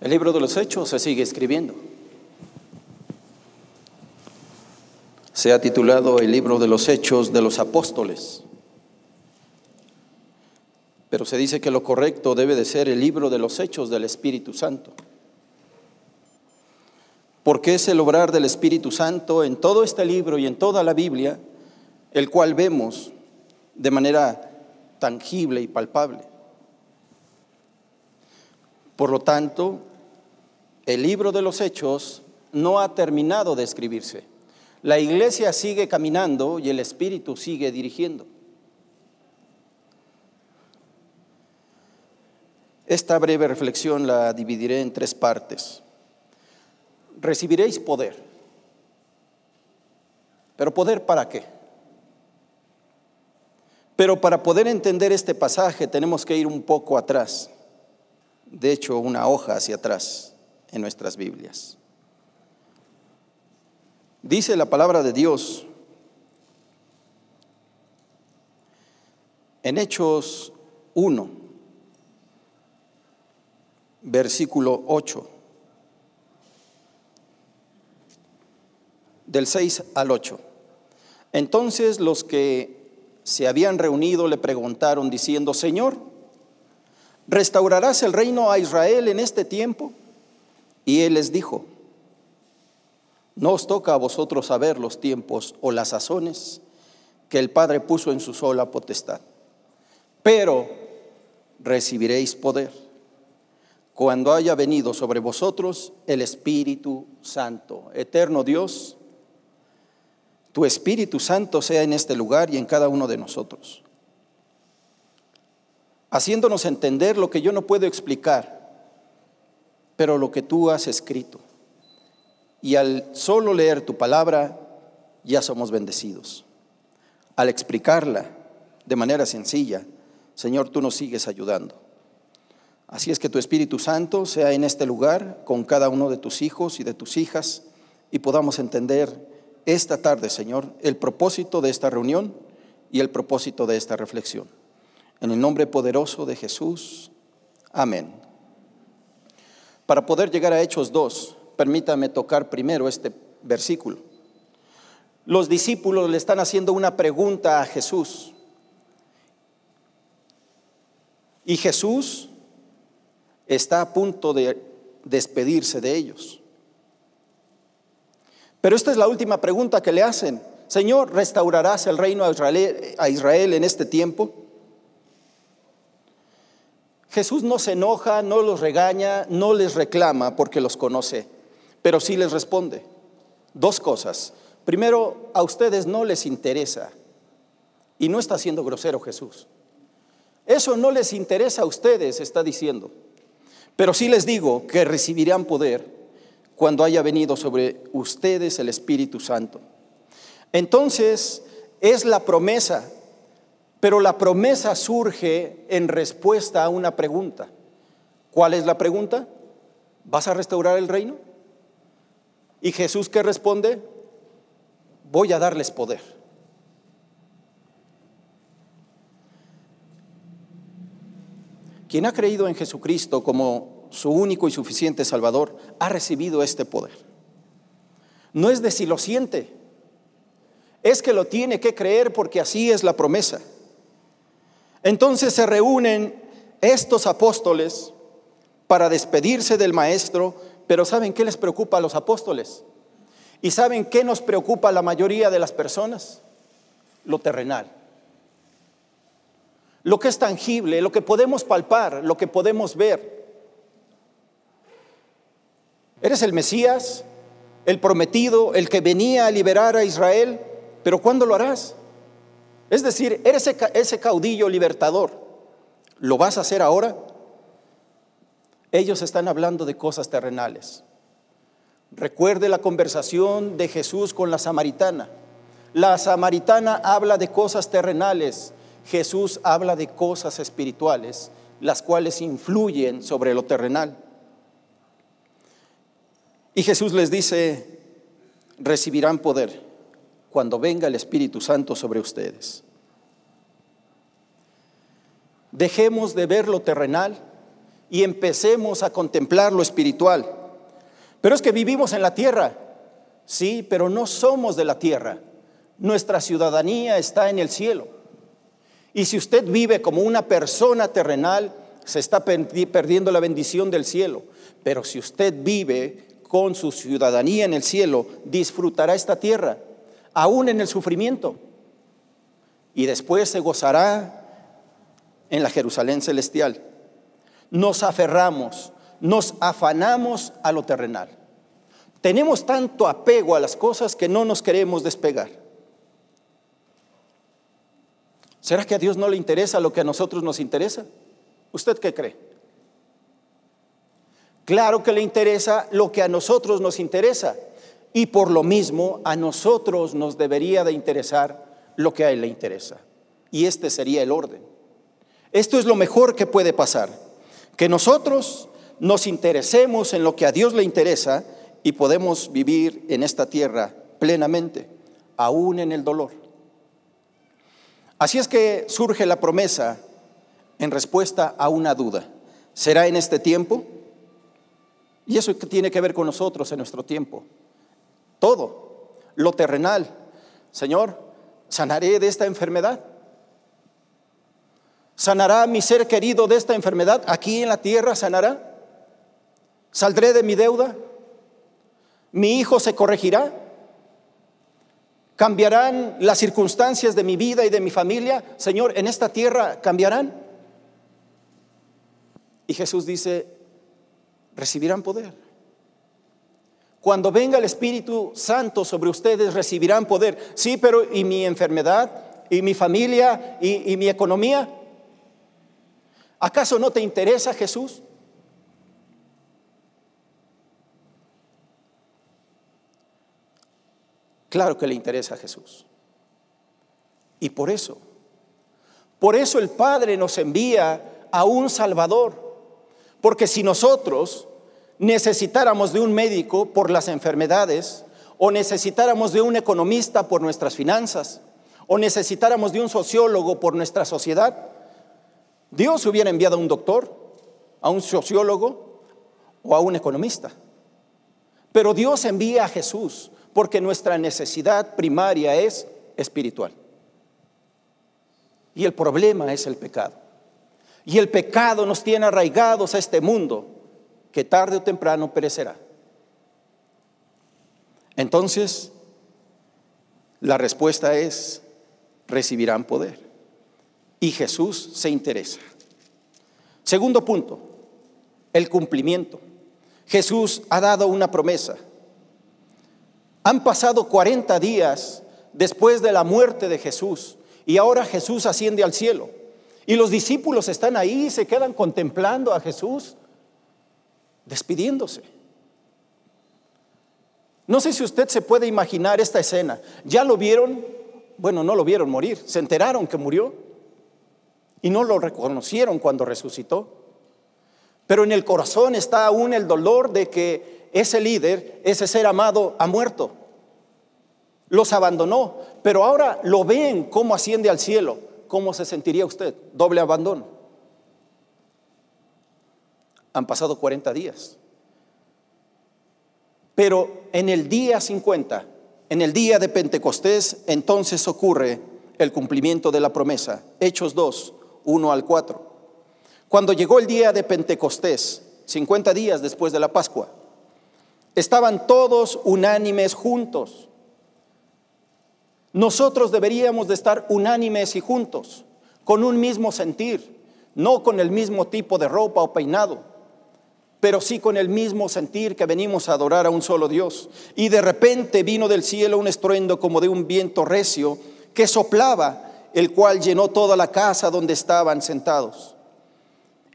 El libro de los Hechos se sigue escribiendo. Se ha titulado el libro de los Hechos de los Apóstoles. Pero se dice que lo correcto debe de ser el libro de los Hechos del Espíritu Santo. Porque es el obrar del Espíritu Santo en todo este libro y en toda la Biblia, el cual vemos de manera tangible y palpable. Por lo tanto, el libro de los hechos no ha terminado de escribirse. La iglesia sigue caminando y el Espíritu sigue dirigiendo. Esta breve reflexión la dividiré en tres partes. Recibiréis poder. ¿Pero poder para qué? Pero para poder entender este pasaje tenemos que ir un poco atrás. De hecho, una hoja hacia atrás en nuestras Biblias. Dice la palabra de Dios en Hechos 1, versículo 8, del 6 al 8. Entonces los que se habían reunido le preguntaron diciendo, Señor, ¿restaurarás el reino a Israel en este tiempo? Y él les dijo, no os toca a vosotros saber los tiempos o las sazones que el Padre puso en su sola potestad, pero recibiréis poder cuando haya venido sobre vosotros el Espíritu Santo. Eterno Dios, tu Espíritu Santo sea en este lugar y en cada uno de nosotros, haciéndonos entender lo que yo no puedo explicar pero lo que tú has escrito. Y al solo leer tu palabra, ya somos bendecidos. Al explicarla de manera sencilla, Señor, tú nos sigues ayudando. Así es que tu Espíritu Santo sea en este lugar con cada uno de tus hijos y de tus hijas y podamos entender esta tarde, Señor, el propósito de esta reunión y el propósito de esta reflexión. En el nombre poderoso de Jesús. Amén. Para poder llegar a Hechos 2, permítame tocar primero este versículo. Los discípulos le están haciendo una pregunta a Jesús. Y Jesús está a punto de despedirse de ellos. Pero esta es la última pregunta que le hacen. Señor, ¿restaurarás el reino a Israel, a Israel en este tiempo? Jesús no se enoja, no los regaña, no les reclama porque los conoce, pero sí les responde. Dos cosas. Primero, a ustedes no les interesa, y no está siendo grosero Jesús. Eso no les interesa a ustedes, está diciendo. Pero sí les digo que recibirán poder cuando haya venido sobre ustedes el Espíritu Santo. Entonces, es la promesa pero la promesa surge en respuesta a una pregunta. ¿Cuál es la pregunta? ¿Vas a restaurar el reino? Y Jesús que responde, voy a darles poder. Quien ha creído en Jesucristo como su único y suficiente Salvador, ha recibido este poder. No es de si lo siente, es que lo tiene que creer porque así es la promesa. Entonces se reúnen estos apóstoles para despedirse del maestro, pero ¿saben qué les preocupa a los apóstoles? ¿Y saben qué nos preocupa a la mayoría de las personas? Lo terrenal. Lo que es tangible, lo que podemos palpar, lo que podemos ver. Eres el Mesías, el prometido, el que venía a liberar a Israel, pero ¿cuándo lo harás? Es decir, eres ese caudillo libertador. ¿Lo vas a hacer ahora? Ellos están hablando de cosas terrenales. Recuerde la conversación de Jesús con la samaritana. La samaritana habla de cosas terrenales, Jesús habla de cosas espirituales, las cuales influyen sobre lo terrenal. Y Jesús les dice, recibirán poder cuando venga el Espíritu Santo sobre ustedes. Dejemos de ver lo terrenal y empecemos a contemplar lo espiritual. Pero es que vivimos en la tierra, sí, pero no somos de la tierra. Nuestra ciudadanía está en el cielo. Y si usted vive como una persona terrenal, se está perdiendo la bendición del cielo. Pero si usted vive con su ciudadanía en el cielo, disfrutará esta tierra, aún en el sufrimiento. Y después se gozará en la Jerusalén celestial. Nos aferramos, nos afanamos a lo terrenal. Tenemos tanto apego a las cosas que no nos queremos despegar. ¿Será que a Dios no le interesa lo que a nosotros nos interesa? ¿Usted qué cree? Claro que le interesa lo que a nosotros nos interesa y por lo mismo a nosotros nos debería de interesar lo que a Él le interesa. Y este sería el orden. Esto es lo mejor que puede pasar, que nosotros nos interesemos en lo que a Dios le interesa y podemos vivir en esta tierra plenamente, aún en el dolor. Así es que surge la promesa en respuesta a una duda. ¿Será en este tiempo? Y eso tiene que ver con nosotros en nuestro tiempo. Todo, lo terrenal. Señor, ¿sanaré de esta enfermedad? ¿Sanará mi ser querido de esta enfermedad? ¿Aquí en la tierra sanará? ¿Saldré de mi deuda? ¿Mi hijo se corregirá? ¿Cambiarán las circunstancias de mi vida y de mi familia? Señor, ¿en esta tierra cambiarán? Y Jesús dice, recibirán poder. Cuando venga el Espíritu Santo sobre ustedes, recibirán poder. Sí, pero ¿y mi enfermedad? ¿Y mi familia? ¿Y, mi economía? ¿Acaso no te interesa Jesús? Claro que le interesa a Jesús. Y por eso, por eso el Padre nos envía a un Salvador. Porque si nosotros necesitáramos de un médico por las enfermedades, o necesitáramos de un economista por nuestras finanzas, o necesitáramos de un sociólogo por nuestra sociedad, Dios hubiera enviado a un doctor, a un sociólogo o a un economista. Pero Dios envía a Jesús porque nuestra necesidad primaria es espiritual. Y el problema es el pecado. Y el pecado nos tiene arraigados a este mundo que tarde o temprano perecerá. Entonces, la respuesta es, recibirán poder. Y Jesús se interesa. Segundo punto, el cumplimiento. Jesús ha dado una promesa. Han pasado 40 días después de la muerte de Jesús y ahora Jesús asciende al cielo. Y los discípulos están ahí y se quedan contemplando a Jesús despidiéndose. No sé si usted se puede imaginar esta escena. ¿Ya lo vieron? Bueno, no lo vieron morir, se enteraron que murió y no lo reconocieron cuando resucitó. Pero en el corazón está aún el dolor de que ese líder, ese ser amado, ha muerto. Los abandonó, pero ahora lo ven cómo asciende al cielo. ¿Cómo se sentiría usted? Doble abandono. Han pasado 40 días. Pero en el día 50, en el día de Pentecostés, entonces ocurre el cumplimiento de la promesa. Hechos 2, 1 al 4. Cuando llegó el día de Pentecostés, 50 días después de la Pascua, Estaban todos unánimes juntos. Nosotros deberíamos de estar unánimes y juntos, con un mismo sentir, no con el mismo tipo de ropa o peinado, pero sí con el mismo sentir que venimos a adorar a un solo Dios. Y de repente vino del cielo un estruendo como de un viento recio que soplaba, el cual llenó toda la casa donde estaban sentados.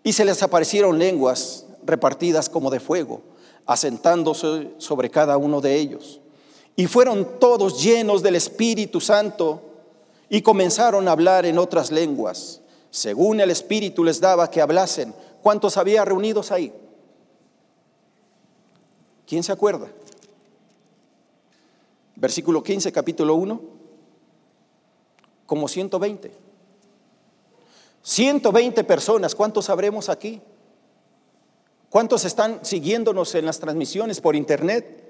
Y se les aparecieron lenguas repartidas como de fuego asentándose sobre cada uno de ellos. Y fueron todos llenos del Espíritu Santo y comenzaron a hablar en otras lenguas, según el Espíritu les daba que hablasen. ¿Cuántos había reunidos ahí? ¿Quién se acuerda? Versículo 15, capítulo 1. Como 120. 120 personas, ¿cuántos sabremos aquí? ¿Cuántos están siguiéndonos en las transmisiones por internet?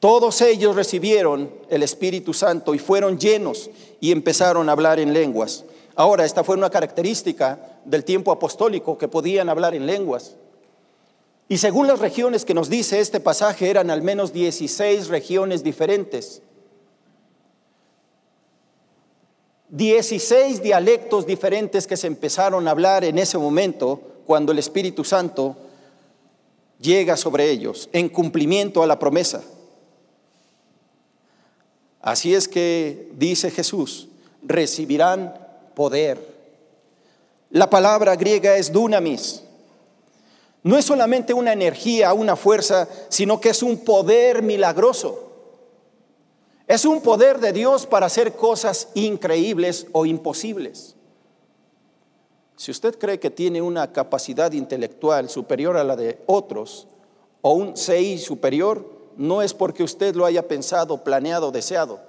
Todos ellos recibieron el Espíritu Santo y fueron llenos y empezaron a hablar en lenguas. Ahora, esta fue una característica del tiempo apostólico, que podían hablar en lenguas. Y según las regiones que nos dice este pasaje, eran al menos 16 regiones diferentes. 16 dialectos diferentes que se empezaron a hablar en ese momento cuando el Espíritu Santo llega sobre ellos en cumplimiento a la promesa. Así es que dice Jesús, recibirán poder. La palabra griega es dunamis. No es solamente una energía, una fuerza, sino que es un poder milagroso. Es un poder de Dios para hacer cosas increíbles o imposibles. Si usted cree que tiene una capacidad intelectual superior a la de otros o un CI superior, no es porque usted lo haya pensado, planeado, deseado,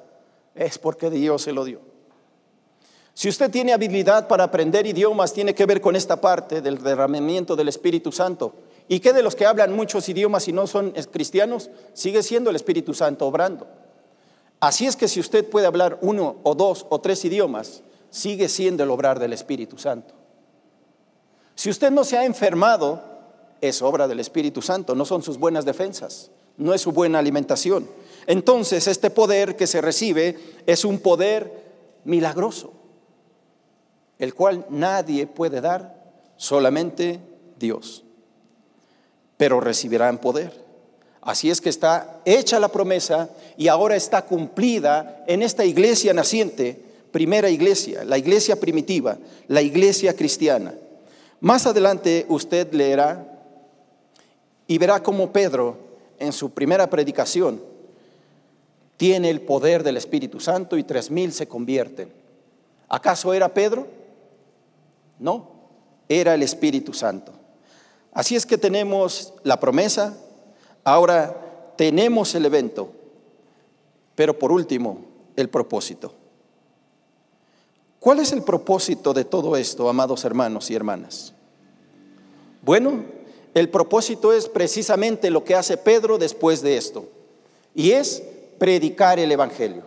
es porque Dios se lo dio. Si usted tiene habilidad para aprender idiomas, tiene que ver con esta parte del derramamiento del Espíritu Santo. ¿Y qué de los que hablan muchos idiomas y no son cristianos? Sigue siendo el Espíritu Santo obrando. Así es que si usted puede hablar uno o dos o tres idiomas, sigue siendo el obrar del Espíritu Santo. Si usted no se ha enfermado, es obra del Espíritu Santo, no son sus buenas defensas no es su buena alimentación. Entonces, este poder que se recibe es un poder milagroso, el cual nadie puede dar, solamente Dios. Pero recibirán poder. Así es que está hecha la promesa y ahora está cumplida en esta iglesia naciente, primera iglesia, la iglesia primitiva, la iglesia cristiana. Más adelante usted leerá y verá cómo Pedro en su primera predicación, tiene el poder del Espíritu Santo y tres mil se convierten. ¿Acaso era Pedro? No, era el Espíritu Santo. Así es que tenemos la promesa, ahora tenemos el evento, pero por último, el propósito. ¿Cuál es el propósito de todo esto, amados hermanos y hermanas? Bueno, el propósito es precisamente lo que hace Pedro después de esto, y es predicar el Evangelio.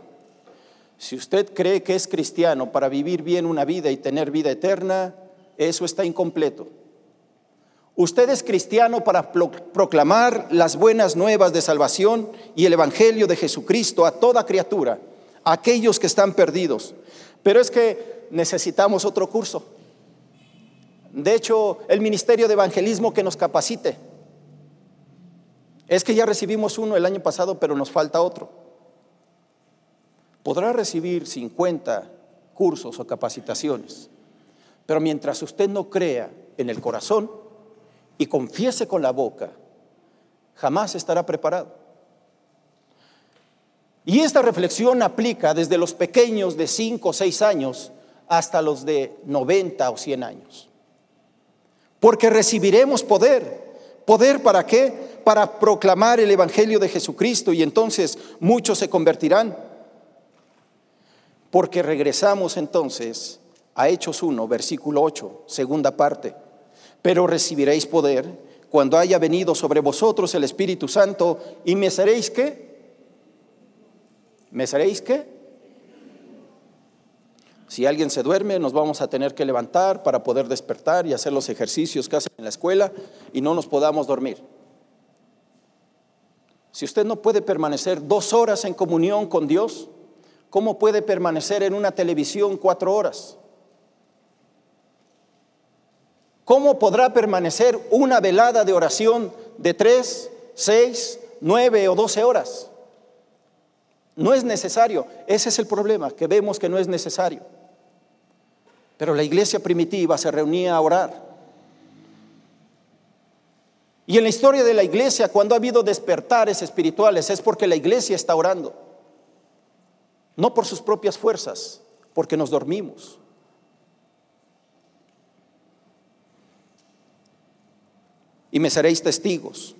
Si usted cree que es cristiano para vivir bien una vida y tener vida eterna, eso está incompleto. Usted es cristiano para proclamar las buenas nuevas de salvación y el Evangelio de Jesucristo a toda criatura, a aquellos que están perdidos. Pero es que necesitamos otro curso. De hecho, el ministerio de evangelismo que nos capacite. Es que ya recibimos uno el año pasado, pero nos falta otro. Podrá recibir 50 cursos o capacitaciones, pero mientras usted no crea en el corazón y confiese con la boca, jamás estará preparado. Y esta reflexión aplica desde los pequeños de 5 o 6 años hasta los de 90 o 100 años porque recibiremos poder. ¿Poder para qué? Para proclamar el Evangelio de Jesucristo y entonces muchos se convertirán. Porque regresamos entonces a Hechos 1, versículo 8, segunda parte. Pero recibiréis poder cuando haya venido sobre vosotros el Espíritu Santo y me seréis qué? ¿Me seréis qué? Si alguien se duerme, nos vamos a tener que levantar para poder despertar y hacer los ejercicios que hacen en la escuela y no nos podamos dormir. Si usted no puede permanecer dos horas en comunión con Dios, ¿cómo puede permanecer en una televisión cuatro horas? ¿Cómo podrá permanecer una velada de oración de tres, seis, nueve o doce horas? No es necesario. Ese es el problema, que vemos que no es necesario. Pero la iglesia primitiva se reunía a orar. Y en la historia de la iglesia, cuando ha habido despertares espirituales, es porque la iglesia está orando. No por sus propias fuerzas, porque nos dormimos. Y me seréis testigos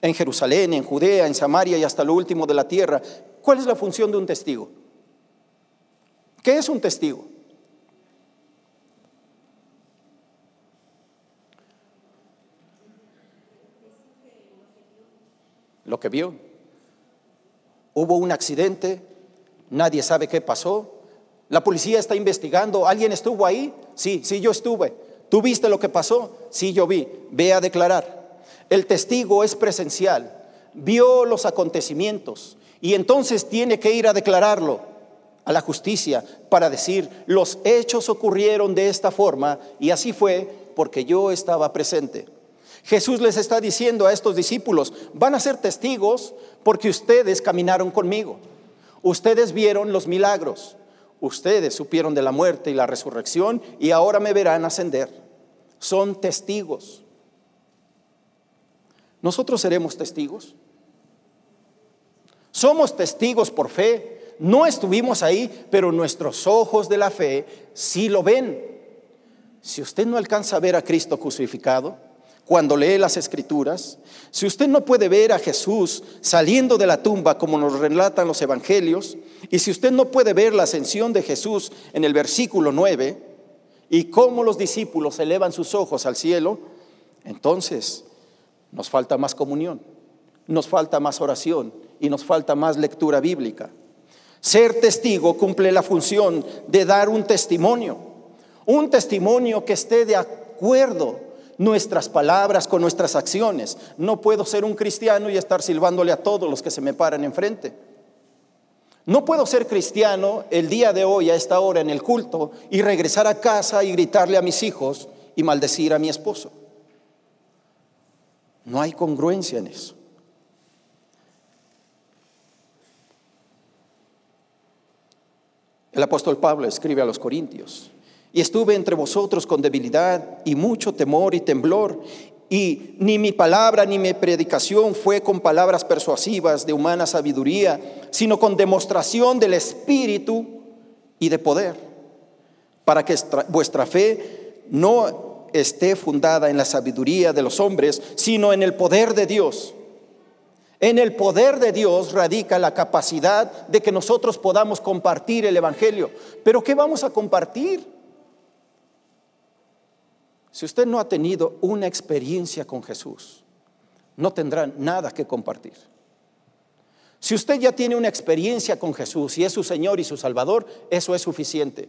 en Jerusalén, en Judea, en Samaria y hasta lo último de la tierra. ¿Cuál es la función de un testigo? ¿Qué es un testigo? lo que vio. Hubo un accidente, nadie sabe qué pasó, la policía está investigando, ¿alguien estuvo ahí? Sí, sí, yo estuve. ¿Tú viste lo que pasó? Sí, yo vi. Ve a declarar. El testigo es presencial, vio los acontecimientos y entonces tiene que ir a declararlo a la justicia para decir, los hechos ocurrieron de esta forma y así fue porque yo estaba presente. Jesús les está diciendo a estos discípulos, van a ser testigos porque ustedes caminaron conmigo, ustedes vieron los milagros, ustedes supieron de la muerte y la resurrección y ahora me verán ascender. Son testigos. ¿Nosotros seremos testigos? Somos testigos por fe. No estuvimos ahí, pero nuestros ojos de la fe sí lo ven. Si usted no alcanza a ver a Cristo crucificado, cuando lee las escrituras, si usted no puede ver a Jesús saliendo de la tumba como nos relatan los evangelios, y si usted no puede ver la ascensión de Jesús en el versículo 9, y cómo los discípulos elevan sus ojos al cielo, entonces nos falta más comunión, nos falta más oración y nos falta más lectura bíblica. Ser testigo cumple la función de dar un testimonio, un testimonio que esté de acuerdo nuestras palabras con nuestras acciones. No puedo ser un cristiano y estar silbándole a todos los que se me paran enfrente. No puedo ser cristiano el día de hoy a esta hora en el culto y regresar a casa y gritarle a mis hijos y maldecir a mi esposo. No hay congruencia en eso. El apóstol Pablo escribe a los Corintios, y estuve entre vosotros con debilidad y mucho temor y temblor, y ni mi palabra ni mi predicación fue con palabras persuasivas de humana sabiduría, sino con demostración del Espíritu y de poder, para que vuestra fe no esté fundada en la sabiduría de los hombres, sino en el poder de Dios. En el poder de Dios radica la capacidad de que nosotros podamos compartir el Evangelio. Pero ¿qué vamos a compartir? Si usted no ha tenido una experiencia con Jesús, no tendrá nada que compartir. Si usted ya tiene una experiencia con Jesús y es su Señor y su Salvador, eso es suficiente.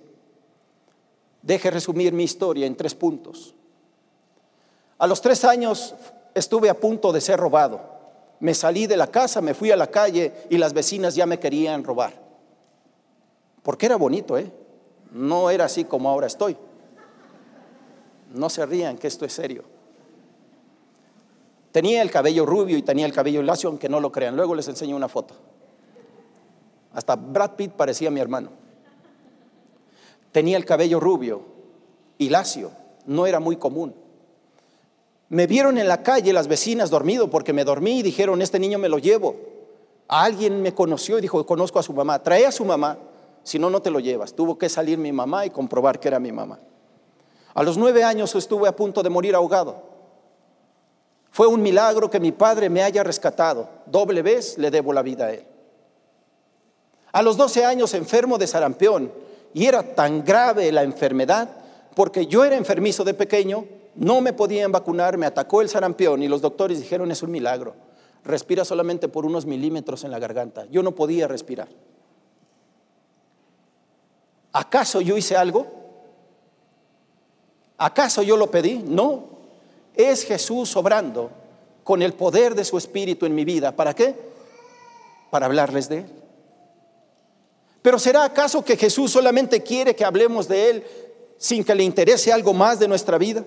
Deje resumir mi historia en tres puntos. A los tres años estuve a punto de ser robado. Me salí de la casa, me fui a la calle y las vecinas ya me querían robar. Porque era bonito, ¿eh? No era así como ahora estoy. No se rían, que esto es serio. Tenía el cabello rubio y tenía el cabello lacio, aunque no lo crean. Luego les enseño una foto. Hasta Brad Pitt parecía mi hermano. Tenía el cabello rubio y lacio. No era muy común. Me vieron en la calle las vecinas dormido porque me dormí y dijeron, este niño me lo llevo. Alguien me conoció y dijo, conozco a su mamá, trae a su mamá, si no, no te lo llevas. Tuvo que salir mi mamá y comprobar que era mi mamá. A los nueve años estuve a punto de morir ahogado. Fue un milagro que mi padre me haya rescatado. Doble vez le debo la vida a él. A los doce años enfermo de sarampión y era tan grave la enfermedad porque yo era enfermizo de pequeño no me podían vacunar, me atacó el sarampión y los doctores dijeron es un milagro. Respira solamente por unos milímetros en la garganta. Yo no podía respirar. ¿Acaso yo hice algo? ¿Acaso yo lo pedí? No. Es Jesús obrando con el poder de su Espíritu en mi vida. ¿Para qué? Para hablarles de Él. Pero ¿será acaso que Jesús solamente quiere que hablemos de Él sin que le interese algo más de nuestra vida?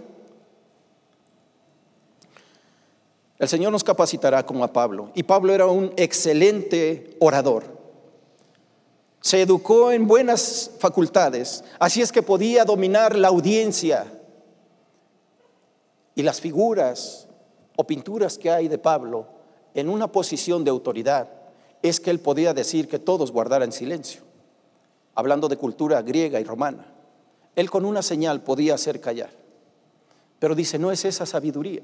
El Señor nos capacitará como a Pablo. Y Pablo era un excelente orador. Se educó en buenas facultades, así es que podía dominar la audiencia. Y las figuras o pinturas que hay de Pablo en una posición de autoridad es que él podía decir que todos guardaran silencio, hablando de cultura griega y romana. Él con una señal podía hacer callar. Pero dice, no es esa sabiduría.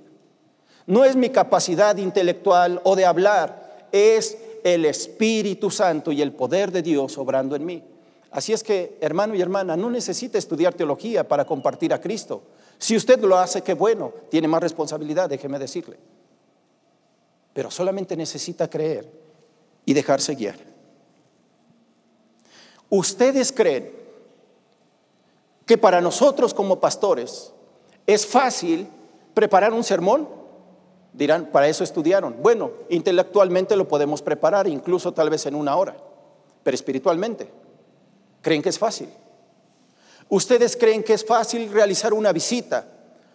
No es mi capacidad intelectual o de hablar, es el Espíritu Santo y el poder de Dios obrando en mí. Así es que, hermano y hermana, no necesita estudiar teología para compartir a Cristo. Si usted lo hace, qué bueno, tiene más responsabilidad, déjeme decirle. pero solamente necesita creer y dejarse guiar. ¿Ustedes creen que para nosotros como pastores es fácil preparar un sermón? Dirán, para eso estudiaron. Bueno, intelectualmente lo podemos preparar, incluso tal vez en una hora, pero espiritualmente, ¿creen que es fácil? ¿Ustedes creen que es fácil realizar una visita?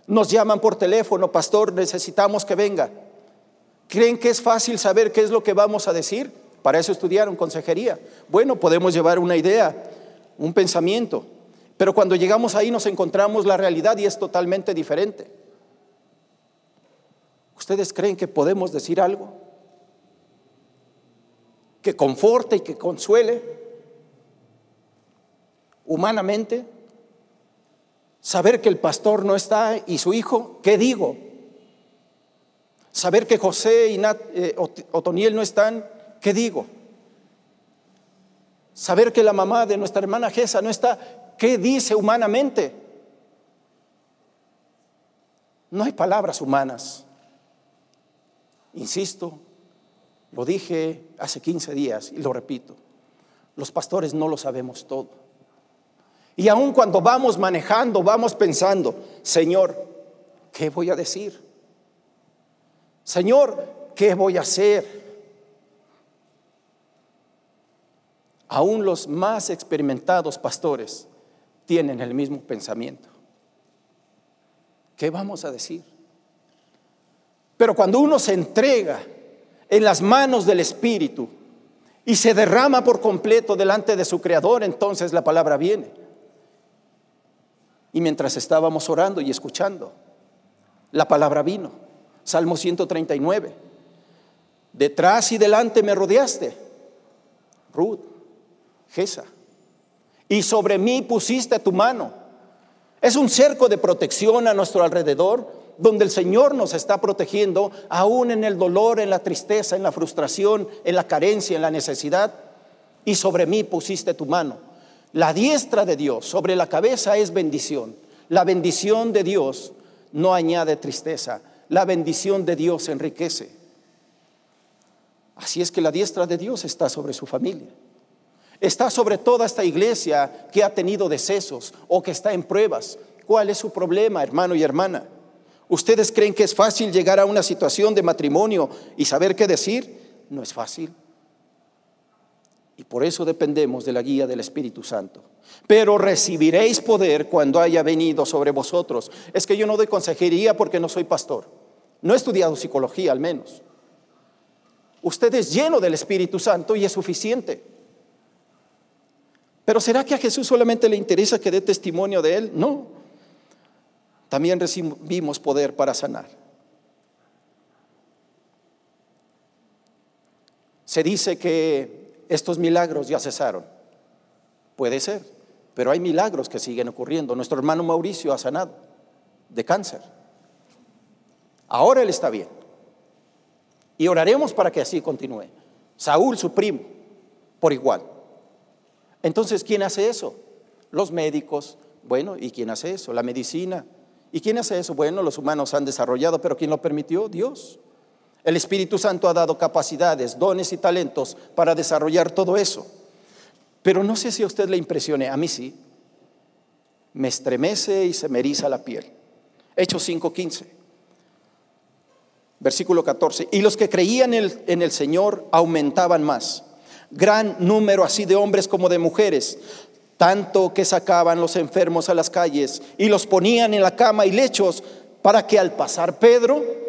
Nos llaman por teléfono, pastor, necesitamos que venga. ¿Creen que es fácil saber qué es lo que vamos a decir? Para eso estudiaron consejería. Bueno, podemos llevar una idea, un pensamiento, pero cuando llegamos ahí nos encontramos la realidad y es totalmente diferente. ¿Ustedes creen que podemos decir algo? Que conforte y que consuele humanamente. Saber que el pastor no está y su hijo, ¿qué digo? Saber que José y eh, Otoniel no están, ¿qué digo? Saber que la mamá de nuestra hermana Gesa no está, ¿qué dice humanamente? No hay palabras humanas. Insisto, lo dije hace 15 días y lo repito, los pastores no lo sabemos todo. Y aun cuando vamos manejando, vamos pensando, Señor, ¿qué voy a decir? Señor, ¿qué voy a hacer? Aún los más experimentados pastores tienen el mismo pensamiento. ¿Qué vamos a decir? Pero cuando uno se entrega en las manos del Espíritu y se derrama por completo delante de su Creador, entonces la palabra viene. Y mientras estábamos orando y escuchando, la palabra vino. Salmo 139. Detrás y delante me rodeaste. Ruth, Gesa. Y sobre mí pusiste tu mano. Es un cerco de protección a nuestro alrededor, donde el Señor nos está protegiendo, aún en el dolor, en la tristeza, en la frustración, en la carencia, en la necesidad. Y sobre mí pusiste tu mano. La diestra de Dios sobre la cabeza es bendición. La bendición de Dios no añade tristeza. La bendición de Dios enriquece. Así es que la diestra de Dios está sobre su familia. Está sobre toda esta iglesia que ha tenido decesos o que está en pruebas. ¿Cuál es su problema, hermano y hermana? ¿Ustedes creen que es fácil llegar a una situación de matrimonio y saber qué decir? No es fácil. Y por eso dependemos de la guía del Espíritu Santo. Pero recibiréis poder cuando haya venido sobre vosotros. Es que yo no doy consejería porque no soy pastor. No he estudiado psicología al menos. Usted es lleno del Espíritu Santo y es suficiente. Pero ¿será que a Jesús solamente le interesa que dé testimonio de Él? No. También recibimos poder para sanar. Se dice que estos milagros ya cesaron. Puede ser, pero hay milagros que siguen ocurriendo. Nuestro hermano Mauricio ha sanado de cáncer. Ahora él está bien. Y oraremos para que así continúe. Saúl, su primo, por igual. Entonces, ¿quién hace eso? Los médicos. Bueno, ¿y quién hace eso? La medicina. ¿Y quién hace eso? Bueno, los humanos han desarrollado, pero ¿quién lo permitió? Dios. El Espíritu Santo ha dado capacidades, dones y talentos para desarrollar todo eso. Pero no sé si a usted le impresione, a mí sí. Me estremece y se me eriza la piel. Hechos 5:15. Versículo 14. Y los que creían en el Señor aumentaban más. Gran número así de hombres como de mujeres, tanto que sacaban los enfermos a las calles y los ponían en la cama y lechos para que al pasar Pedro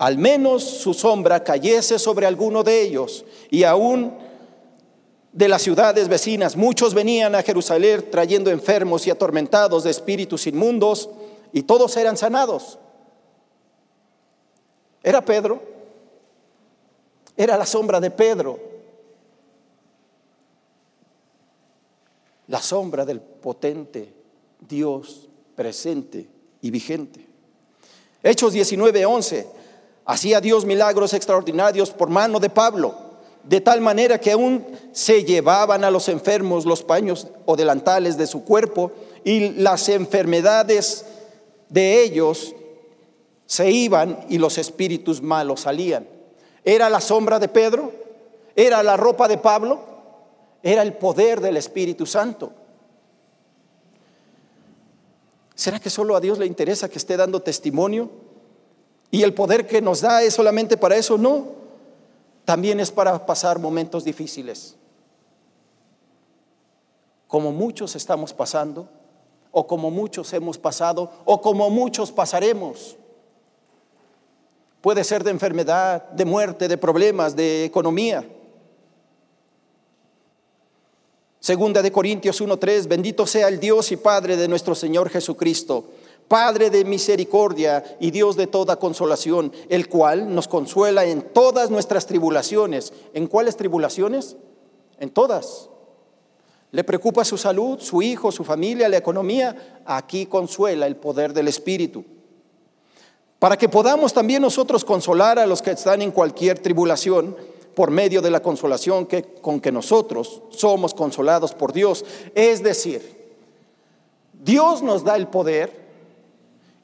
al menos su sombra cayese sobre alguno de ellos. Y aún de las ciudades vecinas, muchos venían a Jerusalén trayendo enfermos y atormentados de espíritus inmundos, y todos eran sanados. Era Pedro, era la sombra de Pedro, la sombra del potente Dios presente y vigente. Hechos 19:11 Hacía Dios milagros extraordinarios por mano de Pablo, de tal manera que aún se llevaban a los enfermos los paños o delantales de su cuerpo y las enfermedades de ellos se iban y los espíritus malos salían. ¿Era la sombra de Pedro? ¿Era la ropa de Pablo? Era el poder del Espíritu Santo. ¿Será que solo a Dios le interesa que esté dando testimonio? ¿Y el poder que nos da es solamente para eso? No. También es para pasar momentos difíciles. Como muchos estamos pasando, o como muchos hemos pasado, o como muchos pasaremos. Puede ser de enfermedad, de muerte, de problemas, de economía. Segunda de Corintios 1:3, bendito sea el Dios y Padre de nuestro Señor Jesucristo, Padre de misericordia y Dios de toda consolación, el cual nos consuela en todas nuestras tribulaciones. ¿En cuáles tribulaciones? En todas. ¿Le preocupa su salud, su hijo, su familia, la economía? Aquí consuela el poder del Espíritu para que podamos también nosotros consolar a los que están en cualquier tribulación por medio de la consolación que, con que nosotros somos consolados por Dios. Es decir, Dios nos da el poder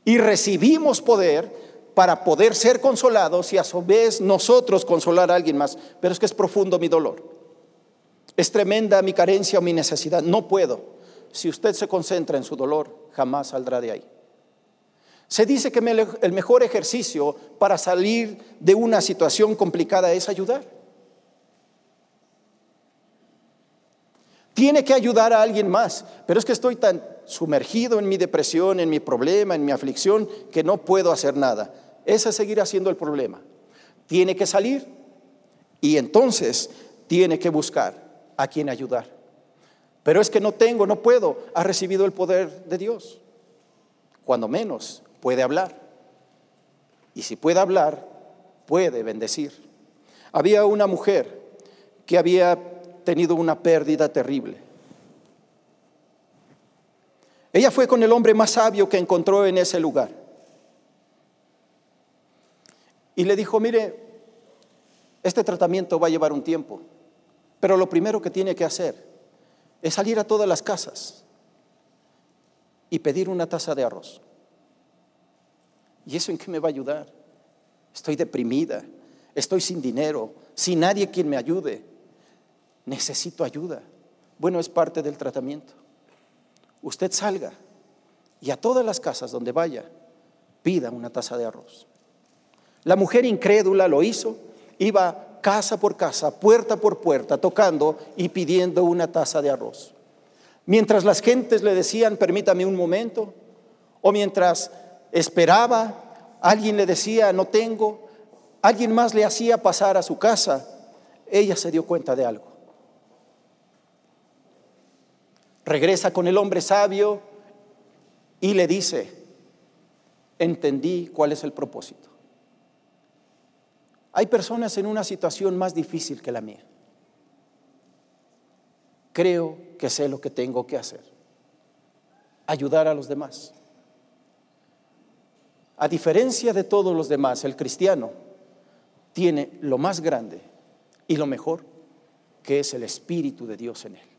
y recibimos poder para poder ser consolados y a su vez nosotros consolar a alguien más. Pero es que es profundo mi dolor. Es tremenda mi carencia o mi necesidad. No puedo. Si usted se concentra en su dolor, jamás saldrá de ahí. Se dice que el mejor ejercicio para salir de una situación complicada es ayudar. Tiene que ayudar a alguien más, pero es que estoy tan sumergido en mi depresión, en mi problema, en mi aflicción, que no puedo hacer nada. Ese seguirá siendo el problema. Tiene que salir y entonces tiene que buscar a quien ayudar. Pero es que no tengo, no puedo. Ha recibido el poder de Dios. Cuando menos puede hablar. Y si puede hablar, puede bendecir. Había una mujer que había tenido una pérdida terrible. Ella fue con el hombre más sabio que encontró en ese lugar. Y le dijo, mire, este tratamiento va a llevar un tiempo, pero lo primero que tiene que hacer es salir a todas las casas y pedir una taza de arroz. ¿Y eso en qué me va a ayudar? Estoy deprimida, estoy sin dinero, sin nadie quien me ayude. Necesito ayuda. Bueno, es parte del tratamiento. Usted salga y a todas las casas donde vaya, pida una taza de arroz. La mujer incrédula lo hizo, iba casa por casa, puerta por puerta, tocando y pidiendo una taza de arroz. Mientras las gentes le decían, permítame un momento, o mientras esperaba, alguien le decía, no tengo, alguien más le hacía pasar a su casa, ella se dio cuenta de algo. Regresa con el hombre sabio y le dice, entendí cuál es el propósito. Hay personas en una situación más difícil que la mía. Creo que sé lo que tengo que hacer. Ayudar a los demás. A diferencia de todos los demás, el cristiano tiene lo más grande y lo mejor, que es el Espíritu de Dios en él.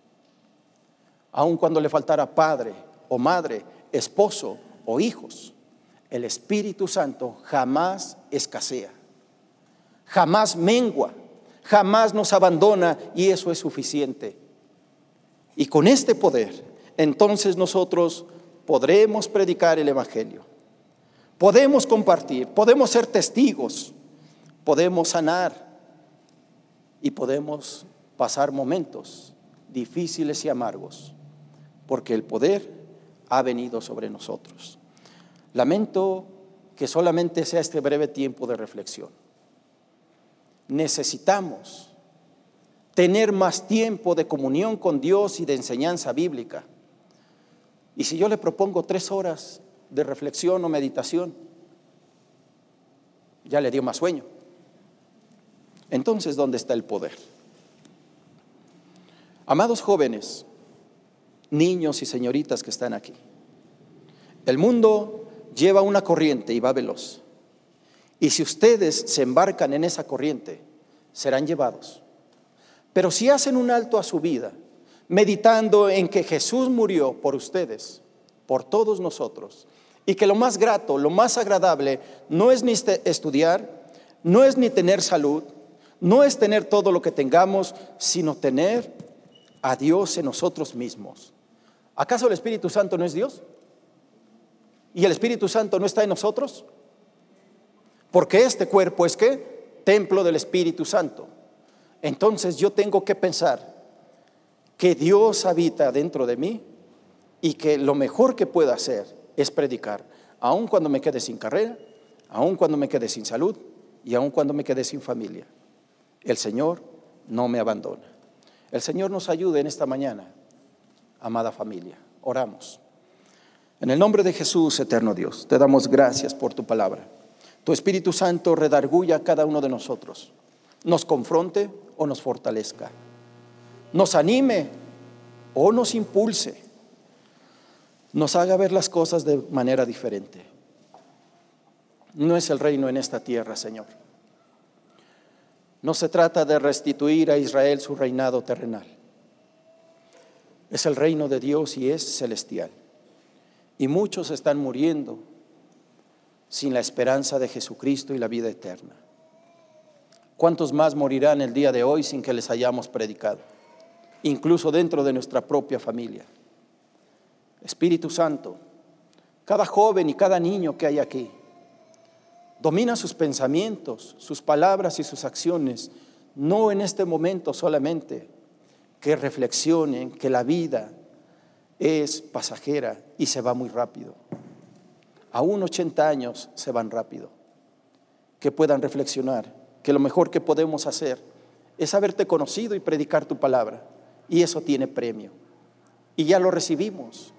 Aun cuando le faltara padre o madre, esposo o hijos, el Espíritu Santo jamás escasea, jamás mengua, jamás nos abandona y eso es suficiente. Y con este poder, entonces nosotros podremos predicar el Evangelio Podemos compartir, podemos ser testigos, podemos sanar y podemos pasar momentos difíciles y amargos, porque el poder ha venido sobre nosotros. Lamento que solamente sea este breve tiempo de reflexión. Necesitamos tener más tiempo de comunión con Dios y de enseñanza bíblica. Y si yo le propongo tres horas de reflexión o meditación, ya le dio más sueño. Entonces, ¿dónde está el poder? Amados jóvenes, niños y señoritas que están aquí, el mundo lleva una corriente y va veloz. Y si ustedes se embarcan en esa corriente, serán llevados. Pero si hacen un alto a su vida, meditando en que Jesús murió por ustedes, por todos nosotros, y que lo más grato, lo más agradable, no es ni este estudiar, no es ni tener salud, no es tener todo lo que tengamos, sino tener a Dios en nosotros mismos. ¿Acaso el Espíritu Santo no es Dios? ¿Y el Espíritu Santo no está en nosotros? Porque este cuerpo es qué? Templo del Espíritu Santo. Entonces yo tengo que pensar que Dios habita dentro de mí y que lo mejor que puedo hacer es predicar, aun cuando me quede sin carrera, aun cuando me quede sin salud y aun cuando me quede sin familia. El Señor no me abandona. El Señor nos ayude en esta mañana, amada familia. Oramos. En el nombre de Jesús, eterno Dios, te damos gracias por tu palabra. Tu Espíritu Santo redarguya a cada uno de nosotros, nos confronte o nos fortalezca, nos anime o nos impulse, nos haga ver las cosas de manera diferente. No es el reino en esta tierra, Señor. No se trata de restituir a Israel su reinado terrenal. Es el reino de Dios y es celestial. Y muchos están muriendo sin la esperanza de Jesucristo y la vida eterna. ¿Cuántos más morirán el día de hoy sin que les hayamos predicado? Incluso dentro de nuestra propia familia. Espíritu Santo, cada joven y cada niño que hay aquí, domina sus pensamientos, sus palabras y sus acciones, no en este momento solamente, que reflexionen que la vida es pasajera y se va muy rápido. Aún 80 años se van rápido. Que puedan reflexionar que lo mejor que podemos hacer es haberte conocido y predicar tu palabra. Y eso tiene premio. Y ya lo recibimos.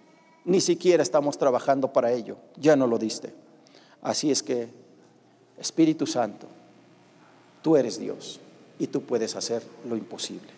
Ni siquiera estamos trabajando para ello. Ya no lo diste. Así es que, Espíritu Santo, tú eres Dios y tú puedes hacer lo imposible.